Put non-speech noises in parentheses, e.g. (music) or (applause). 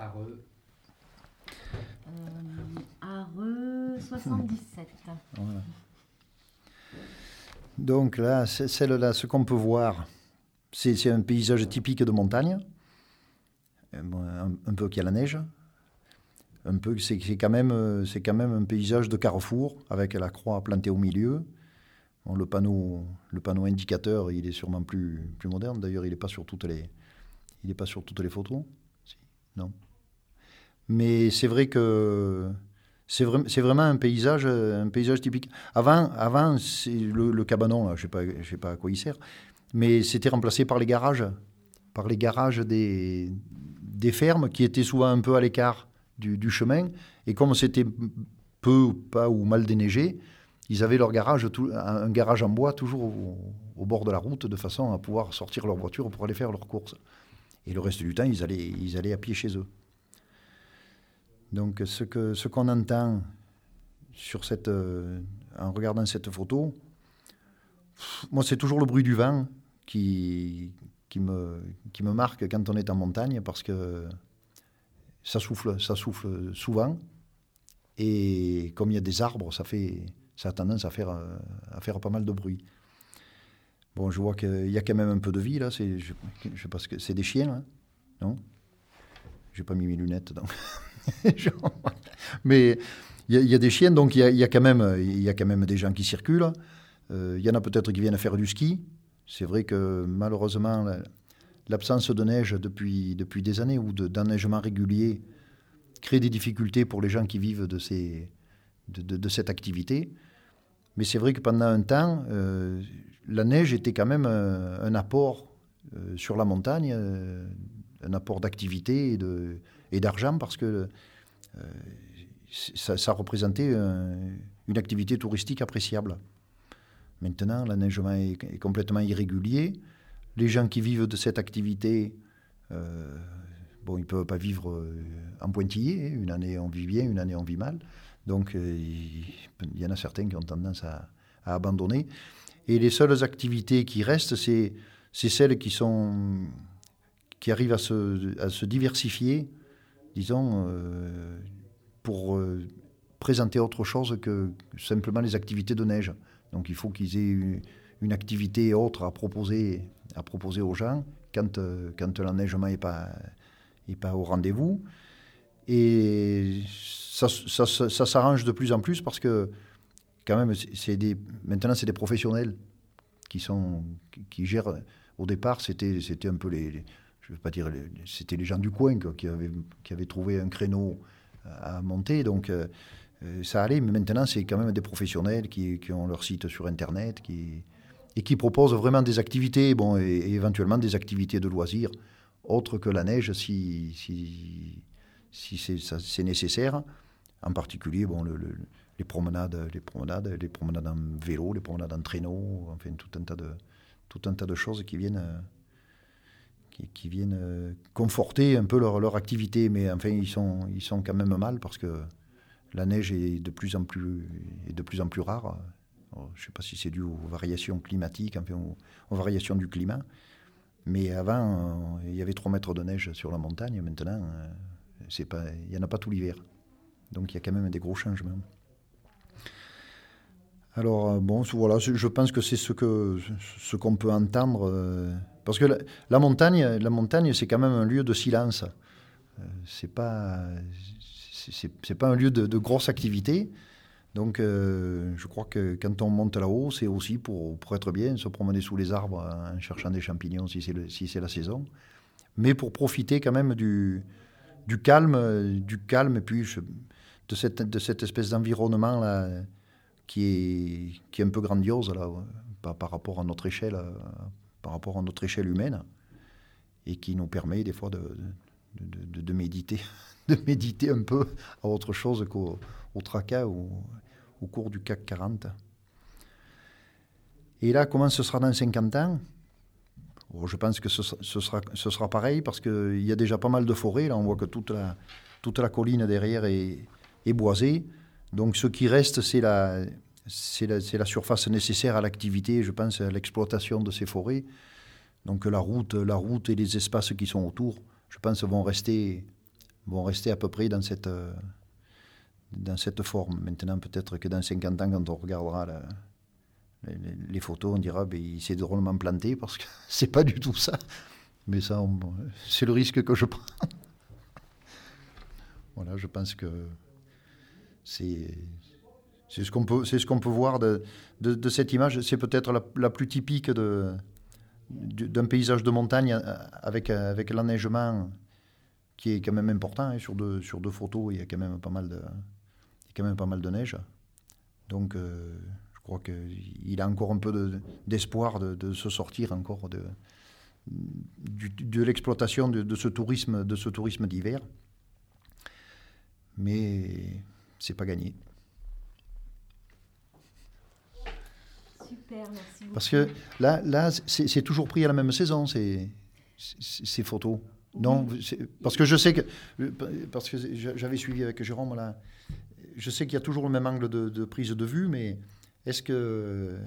Areux. Euh, Areux 77. Voilà. Donc là, c'est- celle-là, ce qu'on peut voir, c'est un paysage typique de montagne, Euh, un, un peu qu'il y a la neige, un peu c'est c'est quand même euh, c'est quand même un paysage de carrefour avec la croix plantée au milieu. Bon, le panneau le panneau indicateur, il est sûrement plus plus moderne. D'ailleurs, il n'est pas sur toutes les il est pas sur toutes les photos. Si, non. Mais c'est vrai que c'est vrai- c'est vraiment un paysage, un paysage typique. Avant, avant le, cabanon, là, je ne sais, sais pas à quoi il sert, mais c'était remplacé par les garages, par les garages des, des fermes qui étaient souvent un peu à l'écart du, chemin. Et comme c'était peu ou pas ou mal déneigé, ils avaient leur garage, un garage en bois toujours au, au bord de la route de façon à pouvoir sortir leur voiture pour aller faire leurs courses. Et le reste du temps, ils allaient, ils allaient à pied chez eux. Donc ce que ce qu'on entend euh, en regardant cette photo, moi c'est toujours le bruit du vent qui, qui, me, qui me marque quand on est en montagne parce que ça souffle, ça souffle souvent et comme il y a des arbres, ça, fait, ça a tendance à faire, euh, à faire pas mal de bruit. Bon, je vois qu'il y a quand même un peu de vie là. Que c'est des chiens, non? J'ai pas mis mes lunettes, donc. (laughs) (laughs) Mais il y, a- des chiens, donc il y a, quand même, y a quand même des gens qui circulent. Euh, Il y en a peut-être qui viennent faire du ski. C'est vrai que malheureusement, la- l'absence de neige depuis, depuis des années ou de- d'enneigement régulier crée des difficultés pour les gens qui vivent de, ces, de, de- de cette activité. Mais c'est vrai que pendant un temps, euh, la neige était quand même un, un apport euh, sur la montagne, euh, un apport d'activité et d'argent parce que euh, ça, représentait un- une activité touristique appréciable. Maintenant, l'enneigement est, est complètement irrégulier. Les gens qui vivent de cette activité, euh, bon, ils ne peuvent pas vivre euh, en pointillé. hein. Une année on vit bien, une année on vit mal. Donc il y en a certains qui ont tendance à, abandonner. Et les seules activités qui restent, c'est celles qui, sont, qui arrivent à se, à se diversifier, disons, euh, pour euh, présenter autre chose que simplement les activités de neige. Donc il faut qu'ils aient une, activité autre à proposer, à proposer aux gens quand, euh, quand l'enneigement n'est pas, est pas au rendez-vous. Et ça, ça- ça- s'arrange de plus en plus parce que quand même, c'est des, maintenant, c'est des professionnels qui, sont, qui, gèrent. Au départ, c'était un peu les- je ne veux pas dire, c'était les gens du coin qui, avaient, trouvé un créneau à monter. Donc, euh, euh, ça allait. Mais maintenant, c'est quand même des professionnels qui, ont leur site sur Internet qui, et qui proposent vraiment des activités, bon, et, éventuellement des activités de loisirs, autres que la neige si, si, si c'est nécessaire. En particulier, bon, le- le- les promenades, les promenades, les promenades en vélo, les promenades en traîneau, enfin tout un tas de, tout un tas de choses qui viennent, euh, qui, qui viennent euh, conforter un peu leur, leur activité. Mais enfin, ils sont, ils sont quand même mal parce que la neige est de plus en plus, est de plus en plus rare. Je ne sais pas si c'est dû aux variations climatiques, enfin, aux, aux variations du climat. Mais avant, euh, il y avait 3 mètres de neige sur la montagne. Maintenant, euh, il n'y en a pas tout l'hiver. Donc il y a quand même des gros changements. Alors, euh, bon, voilà, je pense que c'est ce ce qu'on peut entendre. euh, parce que la, montagne, la montagne, c'est quand même un lieu de silence. Euh, c'est pas, pas un lieu de, grosse activité. Donc, je crois que quand on monte là-haut, c'est aussi pour, pour être bien, se promener sous les arbres en cherchant des champignons si c'est la saison, mais pour profiter quand même du, calme, du calme et puis de cette, de cette espèce d'environnement là qui est, qui est un peu grandiose là, par, rapport à notre échelle, euh, par rapport à notre échelle humaine, et qui nous permet des fois de, de, méditer, (laughs) de méditer un peu à autre chose qu'au au tracas ou au cours du CAC 40. Et là, comment ce sera dans 50 ans? Bon, Je pense que ce, sera- ce sera, pareil parce qu'il y a déjà pas mal de forêts. Là, on voit que toute la, toute la colline derrière est boisée. Donc ce qui reste, c'est la, la, la surface nécessaire à l'activité, je pense, à l'exploitation de ces forêts. Donc la route, la route et les espaces qui sont autour, je pense, vont rester vont rester à peu près dans cette, dans cette forme. Maintenant, peut-être que dans 50 ans, quand on regardera les, photos, on dira ben, s'est drôlement planté parce que (laughs) c'est pas du tout ça. Mais ça, c'est le risque que je prends. (laughs) voilà, je pense que c'est. Ce qu'on peut, ce peut voir de, de, cette image. C'est peut-être la, la plus typique d'un paysage de montagne euh, avec, euh, avec l'enneigement qui est quand même important. hein, sur, deux, sur deux photos, il y a quand même pas mal de, quand même pas mal de neige. Donc, euh, je crois qu'il a encore un peu de- d'espoir de, de se sortir encore de, de l'exploitation de ce tourisme, de ce tourisme d'hiver. Mais c'est pas gagné. Super, merci beaucoup. Parce que là, là c'est toujours pris à la même saison, ces, photos. Non, parce que je sais que parce que j'avais suivi avec Jérôme là, je sais qu'il y a toujours le même angle de, de prise de vue, mais est-ce que